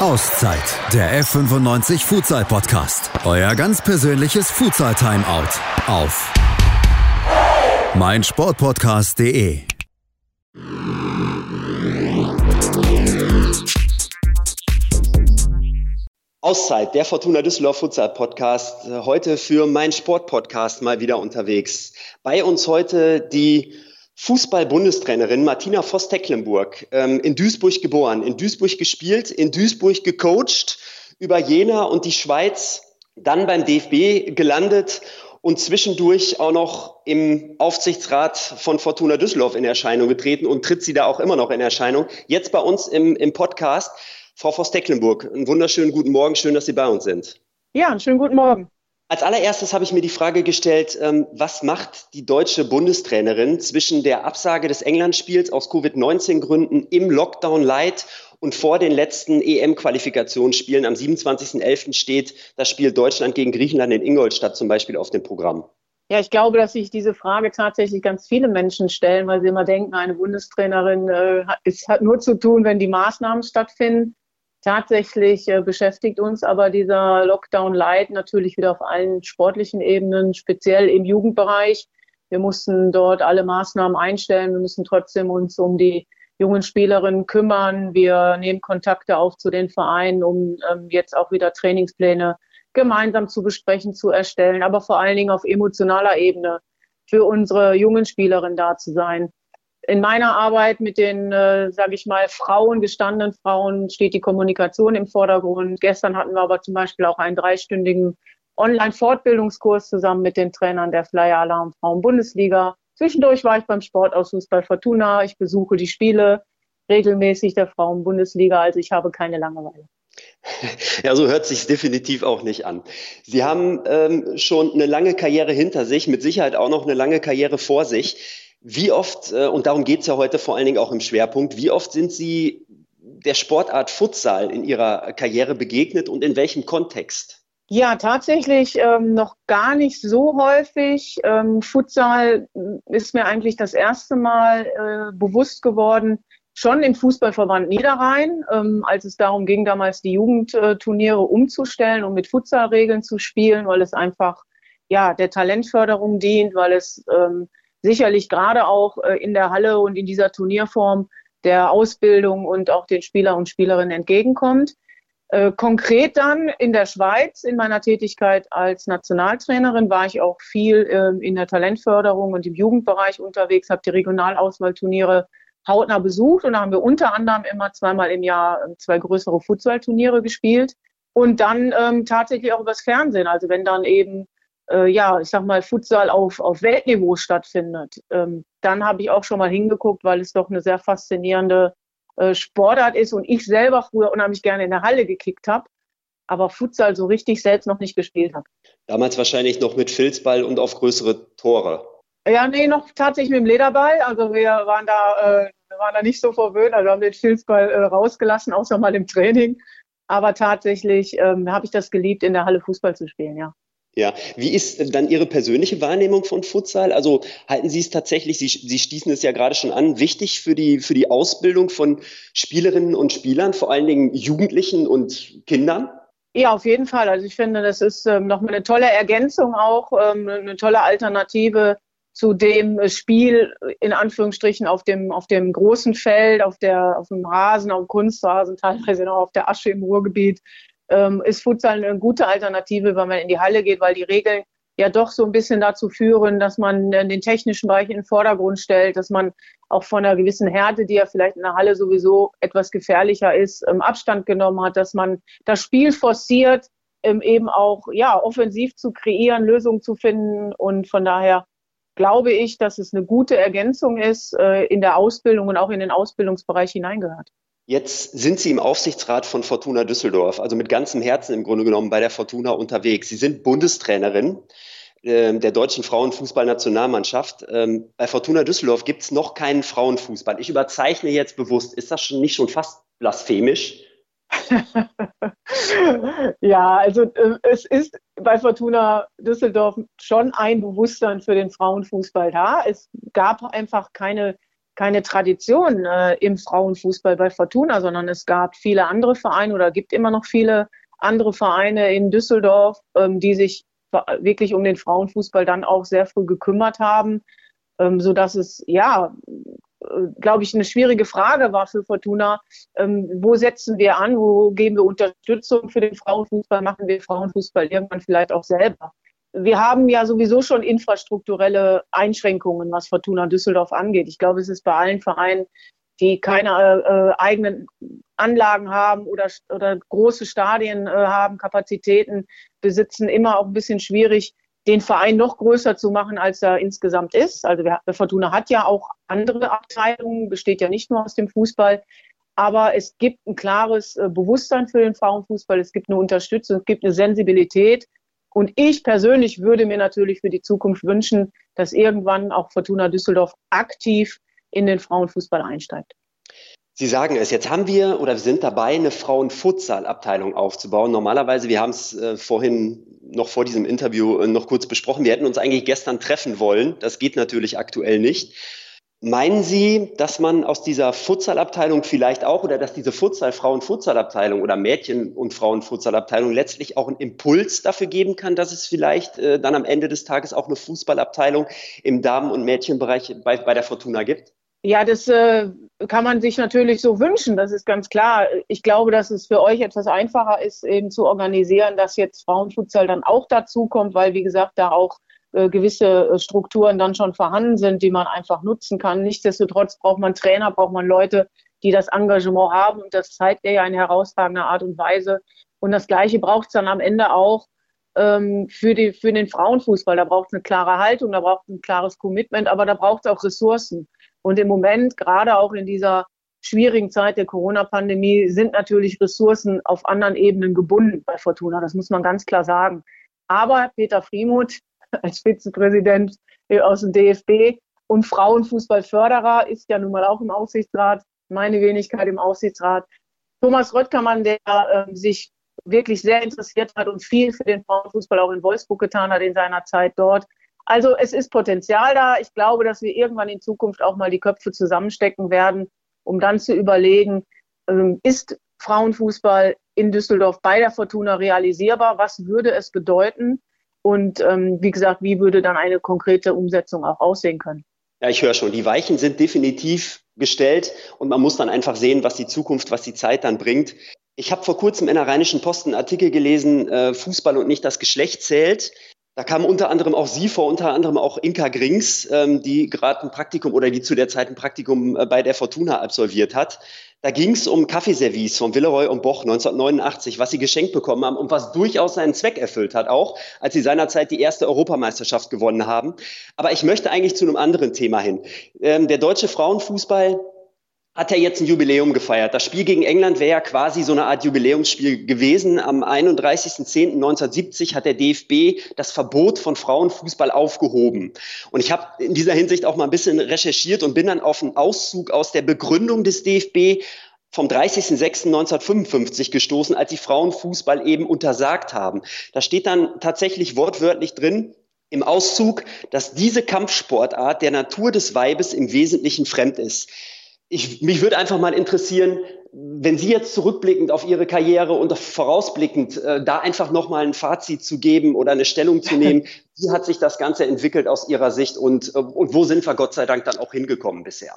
Auszeit, der F95 Futsal Podcast. Euer ganz persönliches Futsal Timeout auf meinsportpodcast.de. Auszeit, der Fortuna Düsseldorf Futsal Podcast. Heute für mein Sport mal wieder unterwegs. Bei uns heute die Fußball-Bundestrainerin Martina Voss-Tecklenburg, ähm, in Duisburg geboren, in Duisburg gespielt, in Duisburg gecoacht, über Jena und die Schweiz, dann beim DFB gelandet und zwischendurch auch noch im Aufsichtsrat von Fortuna Düsseldorf in Erscheinung getreten und tritt sie da auch immer noch in Erscheinung. Jetzt bei uns im, im Podcast. Frau Voss-Tecklenburg, einen wunderschönen guten Morgen, schön, dass Sie bei uns sind. Ja, einen schönen guten Morgen. Als allererstes habe ich mir die Frage gestellt, ähm, was macht die deutsche Bundestrainerin zwischen der Absage des Englandspiels aus Covid-19-Gründen im Lockdown Light und vor den letzten EM-Qualifikationsspielen am 27.11. steht das Spiel Deutschland gegen Griechenland in Ingolstadt zum Beispiel auf dem Programm? Ja, ich glaube, dass sich diese Frage tatsächlich ganz viele Menschen stellen, weil sie immer denken, eine Bundestrainerin äh, es hat nur zu tun, wenn die Maßnahmen stattfinden. Tatsächlich äh, beschäftigt uns aber dieser Lockdown Light natürlich wieder auf allen sportlichen Ebenen, speziell im Jugendbereich. Wir mussten dort alle Maßnahmen einstellen. Wir müssen trotzdem uns um die jungen Spielerinnen kümmern. Wir nehmen Kontakte auf zu den Vereinen, um ähm, jetzt auch wieder Trainingspläne gemeinsam zu besprechen, zu erstellen, aber vor allen Dingen auf emotionaler Ebene für unsere jungen Spielerinnen da zu sein in meiner Arbeit mit den, äh, sage ich mal, Frauen, gestandenen Frauen, steht die Kommunikation im Vordergrund. Gestern hatten wir aber zum Beispiel auch einen dreistündigen Online-Fortbildungskurs zusammen mit den Trainern der Flyer Alarm Frauen Bundesliga. Zwischendurch war ich beim Sportausschuss bei Fortuna. Ich besuche die Spiele regelmäßig der Frauen Bundesliga, also ich habe keine Langeweile. Ja, so hört sich definitiv auch nicht an. Sie haben ähm, schon eine lange Karriere hinter sich, mit Sicherheit auch noch eine lange Karriere vor sich. Wie oft, äh, und darum geht es ja heute vor allen Dingen auch im Schwerpunkt, wie oft sind Sie der Sportart Futsal in Ihrer Karriere begegnet und in welchem Kontext? Ja, tatsächlich ähm, noch gar nicht so häufig. Ähm, Futsal ist mir eigentlich das erste Mal äh, bewusst geworden, schon im Fußballverband Niederrhein, ähm, als es darum ging, damals die Jugendturniere umzustellen und mit Futsalregeln zu spielen, weil es einfach ja der Talentförderung dient, weil es ähm, sicherlich gerade auch äh, in der Halle und in dieser Turnierform der Ausbildung und auch den Spieler und Spielerinnen entgegenkommt. Äh, konkret dann in der Schweiz, in meiner Tätigkeit als Nationaltrainerin, war ich auch viel ähm, in der Talentförderung und im Jugendbereich unterwegs, habe die Regionalauswahlturniere hautnah besucht und da haben wir unter anderem immer zweimal im Jahr ähm, zwei größere Fußballturniere gespielt und dann ähm, tatsächlich auch übers Fernsehen. Also wenn dann eben äh, ja, ich sag mal, Futsal auf, auf Weltniveau stattfindet. Ähm, dann habe ich auch schon mal hingeguckt, weil es doch eine sehr faszinierende äh, Sportart ist und ich selber früher unheimlich gerne in der Halle gekickt habe, aber Futsal so richtig selbst noch nicht gespielt habe. Damals wahrscheinlich noch mit Filzball und auf größere Tore. Ja, nee, noch tatsächlich mit dem Lederball. Also wir waren da, äh, waren da nicht so verwöhnt. Also wir haben den Filzball äh, rausgelassen, außer mal im Training. Aber tatsächlich ähm, habe ich das geliebt, in der Halle Fußball zu spielen, ja. Ja, wie ist dann Ihre persönliche Wahrnehmung von Futsal? Also halten Sie es tatsächlich, Sie, Sie stießen es ja gerade schon an, wichtig für die, für die Ausbildung von Spielerinnen und Spielern, vor allen Dingen Jugendlichen und Kindern? Ja, auf jeden Fall. Also ich finde, das ist ähm, nochmal eine tolle Ergänzung auch, ähm, eine tolle Alternative zu dem Spiel in Anführungsstrichen auf dem, auf dem großen Feld, auf, der, auf dem Rasen, auf dem Kunstrasen, teilweise noch auf der Asche im Ruhrgebiet ähm, ist Futsal eine gute Alternative, wenn man in die Halle geht, weil die Regeln ja doch so ein bisschen dazu führen, dass man den technischen Bereich in den Vordergrund stellt, dass man auch von einer gewissen Härte, die ja vielleicht in der Halle sowieso etwas gefährlicher ist, ähm, Abstand genommen hat, dass man das Spiel forciert, ähm, eben auch ja offensiv zu kreieren, Lösungen zu finden und von daher glaube ich, dass es eine gute Ergänzung ist, äh, in der Ausbildung und auch in den Ausbildungsbereich hineingehört. Jetzt sind Sie im Aufsichtsrat von Fortuna Düsseldorf, also mit ganzem Herzen im Grunde genommen bei der Fortuna unterwegs. Sie sind Bundestrainerin äh, der deutschen Frauenfußballnationalmannschaft. Ähm, bei Fortuna Düsseldorf gibt es noch keinen Frauenfußball. Ich überzeichne jetzt bewusst. Ist das schon nicht schon fast blasphemisch? ja, also äh, es ist bei Fortuna Düsseldorf schon ein Bewusstsein für den Frauenfußball da. Es gab einfach keine keine Tradition äh, im Frauenfußball bei Fortuna, sondern es gab viele andere Vereine oder gibt immer noch viele andere Vereine in Düsseldorf, ähm, die sich wirklich um den Frauenfußball dann auch sehr früh gekümmert haben, ähm, so dass es ja, äh, glaube ich, eine schwierige Frage war für Fortuna. Ähm, wo setzen wir an? Wo geben wir Unterstützung für den Frauenfußball? Machen wir Frauenfußball irgendwann vielleicht auch selber? Wir haben ja sowieso schon infrastrukturelle Einschränkungen, was Fortuna Düsseldorf angeht. Ich glaube, es ist bei allen Vereinen, die keine äh, eigenen Anlagen haben oder, oder große Stadien äh, haben, Kapazitäten besitzen, immer auch ein bisschen schwierig, den Verein noch größer zu machen, als er insgesamt ist. Also wir, Fortuna hat ja auch andere Abteilungen, besteht ja nicht nur aus dem Fußball. Aber es gibt ein klares äh, Bewusstsein für den Frauenfußball, es gibt eine Unterstützung, es gibt eine Sensibilität und ich persönlich würde mir natürlich für die Zukunft wünschen, dass irgendwann auch Fortuna Düsseldorf aktiv in den Frauenfußball einsteigt. Sie sagen es, jetzt haben wir oder wir sind dabei, eine Frauenfutsal-Abteilung aufzubauen. Normalerweise, wir haben es äh, vorhin noch vor diesem Interview äh, noch kurz besprochen, wir hätten uns eigentlich gestern treffen wollen. Das geht natürlich aktuell nicht. Meinen Sie, dass man aus dieser Futsalabteilung vielleicht auch oder dass diese Futsal Frauen-Futsalabteilung oder Mädchen- und Frauen-Futsalabteilung letztlich auch einen Impuls dafür geben kann, dass es vielleicht äh, dann am Ende des Tages auch eine Fußballabteilung im Damen- und Mädchenbereich bei, bei der Fortuna gibt? Ja, das äh, kann man sich natürlich so wünschen, das ist ganz klar. Ich glaube, dass es für euch etwas einfacher ist, eben zu organisieren, dass jetzt Frauenfutsal dann auch dazu kommt, weil, wie gesagt, da auch äh, gewisse äh, Strukturen dann schon vorhanden sind, die man einfach nutzen kann. Nichtsdestotrotz braucht man Trainer, braucht man Leute, die das Engagement haben. Und das zeigt er ja in herausragender Art und Weise. Und das Gleiche braucht es dann am Ende auch ähm, für, die, für den Frauenfußball. Da braucht es eine klare Haltung, da braucht es ein klares Commitment, aber da braucht es auch Ressourcen. Und im Moment, gerade auch in dieser schwierigen Zeit der Corona-Pandemie, sind natürlich Ressourcen auf anderen Ebenen gebunden bei Fortuna. Das muss man ganz klar sagen. Aber Peter Friemuth, als Vizepräsident aus dem DFB und Frauenfußballförderer, ist ja nun mal auch im Aufsichtsrat, meine Wenigkeit im Aufsichtsrat. Thomas Röttgermann, der äh, sich wirklich sehr interessiert hat und viel für den Frauenfußball auch in Wolfsburg getan hat in seiner Zeit dort. Also es ist Potenzial da. Ich glaube, dass wir irgendwann in Zukunft auch mal die Köpfe zusammenstecken werden, um dann zu überlegen, ähm, ist Frauenfußball in Düsseldorf bei der Fortuna realisierbar? Was würde es bedeuten? Und ähm, wie gesagt, wie würde dann eine konkrete Umsetzung auch aussehen können? Ja, ich höre schon. Die Weichen sind definitiv gestellt und man muss dann einfach sehen, was die Zukunft, was die Zeit dann bringt. Ich habe vor kurzem in der Rheinischen Post einen Artikel gelesen, äh, Fußball und nicht das Geschlecht zählt. Da kam unter anderem auch Sie vor, unter anderem auch Inka Grings, ähm, die gerade ein Praktikum oder die zu der Zeit ein Praktikum äh, bei der Fortuna absolviert hat. Da ging es um Kaffeeservice von Villeroy und Boch 1989, was sie geschenkt bekommen haben und was durchaus seinen Zweck erfüllt hat, auch als sie seinerzeit die erste Europameisterschaft gewonnen haben. Aber ich möchte eigentlich zu einem anderen Thema hin. Ähm, der deutsche Frauenfußball hat er jetzt ein Jubiläum gefeiert. Das Spiel gegen England wäre ja quasi so eine Art Jubiläumsspiel gewesen. Am 31.10.1970 hat der DFB das Verbot von Frauenfußball aufgehoben. Und ich habe in dieser Hinsicht auch mal ein bisschen recherchiert und bin dann auf einen Auszug aus der Begründung des DFB vom 30.06.1955 gestoßen, als die Frauenfußball eben untersagt haben. Da steht dann tatsächlich wortwörtlich drin, im Auszug, dass diese Kampfsportart der Natur des Weibes im Wesentlichen fremd ist ich, mich würde einfach mal interessieren, wenn Sie jetzt zurückblickend auf Ihre Karriere und vorausblickend äh, da einfach nochmal ein Fazit zu geben oder eine Stellung zu nehmen, wie hat sich das Ganze entwickelt aus Ihrer Sicht und, äh, und wo sind wir Gott sei Dank dann auch hingekommen bisher?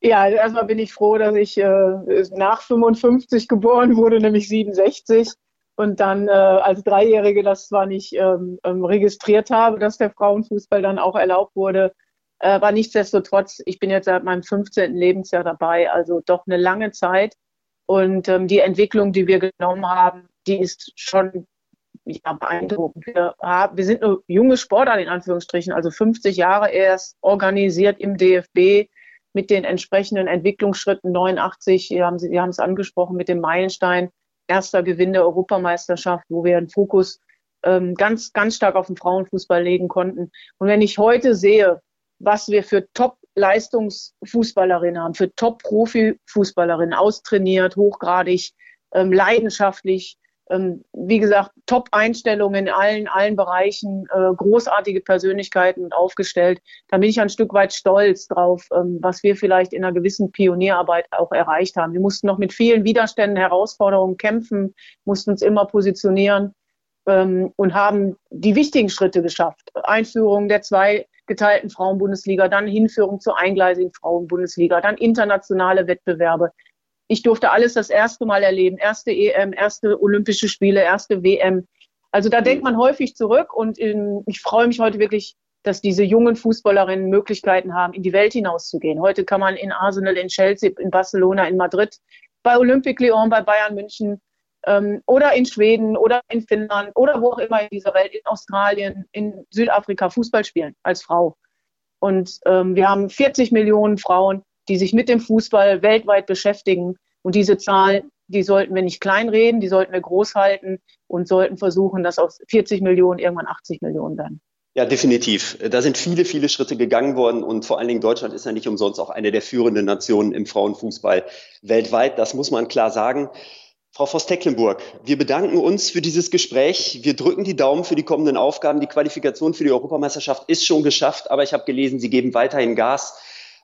Ja, erstmal bin ich froh, dass ich äh, nach 55 geboren wurde, nämlich 67 und dann äh, als Dreijährige das zwar nicht ähm, ähm registriert habe, dass der Frauenfußball dann auch erlaubt wurde, aber nichtsdestotrotz, ich bin jetzt seit meinem 15. Lebensjahr dabei, also doch eine lange Zeit. Und ähm, die Entwicklung, die wir genommen haben, die ist schon ja, beeindruckend. Wir, haben, wir sind nur junge Sportler in Anführungsstrichen, also 50 Jahre erst organisiert im DFB mit den entsprechenden Entwicklungsschritten 89, Sie haben, Sie haben es angesprochen, mit dem Meilenstein, erster Gewinn der Europameisterschaft, wo wir einen Fokus ähm, ganz, ganz stark auf den Frauenfußball legen konnten. Und wenn ich heute sehe, was wir für Top-Leistungsfußballerinnen haben, für Top-Profi-Fußballerinnen, austrainiert, hochgradig, ähm, leidenschaftlich, ähm, wie gesagt, Top-Einstellungen in allen, allen Bereichen, äh, großartige Persönlichkeiten aufgestellt. Da bin ich ein Stück weit stolz drauf, ähm, was wir vielleicht in einer gewissen Pionierarbeit auch erreicht haben. Wir mussten noch mit vielen Widerständen, Herausforderungen kämpfen, mussten uns immer positionieren ähm, und haben die wichtigen Schritte geschafft. Einführung der zwei geteilten Frauenbundesliga, dann Hinführung zur eingleisigen Frauenbundesliga, dann internationale Wettbewerbe. Ich durfte alles das erste Mal erleben. Erste EM, erste Olympische Spiele, erste WM. Also da denkt man häufig zurück und in, ich freue mich heute wirklich, dass diese jungen Fußballerinnen Möglichkeiten haben, in die Welt hinauszugehen. Heute kann man in Arsenal, in Chelsea, in Barcelona, in Madrid, bei Olympique Lyon, bei Bayern München ähm, oder in Schweden oder in Finnland oder wo auch immer in dieser Welt, in Australien, in Südafrika Fußball spielen als Frau. Und ähm, wir haben 40 Millionen Frauen, die sich mit dem Fußball weltweit beschäftigen. Und diese Zahl, die sollten wir nicht kleinreden, die sollten wir groß halten und sollten versuchen, dass aus 40 Millionen irgendwann 80 Millionen werden. Ja, definitiv. Da sind viele, viele Schritte gegangen worden und vor allen Dingen Deutschland ist ja nicht umsonst auch eine der führenden Nationen im Frauenfußball weltweit. Das muss man klar sagen. Frau Voss-Tecklenburg, wir bedanken uns für dieses Gespräch. Wir drücken die Daumen für die kommenden Aufgaben. Die Qualifikation für die Europameisterschaft ist schon geschafft, aber ich habe gelesen, Sie geben weiterhin Gas.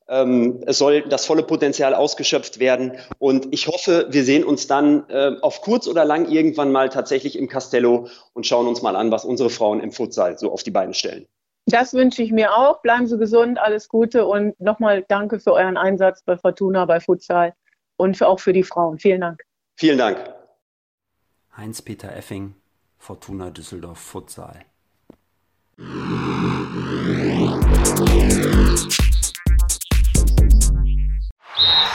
Ähm, es soll das volle Potenzial ausgeschöpft werden. Und ich hoffe, wir sehen uns dann äh, auf kurz oder lang irgendwann mal tatsächlich im Castello und schauen uns mal an, was unsere Frauen im Futsal so auf die Beine stellen. Das wünsche ich mir auch. Bleiben Sie gesund, alles Gute und nochmal danke für euren Einsatz bei Fortuna, bei Futsal und für, auch für die Frauen. Vielen Dank. Vielen Dank. Heinz-Peter Effing, Fortuna Düsseldorf Futsal.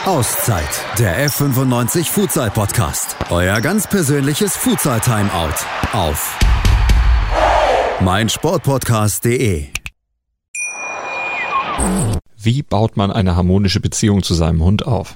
Auszeit, der F95 Futsal Podcast. Euer ganz persönliches Futsal Timeout auf meinsportpodcast.de. Wie baut man eine harmonische Beziehung zu seinem Hund auf?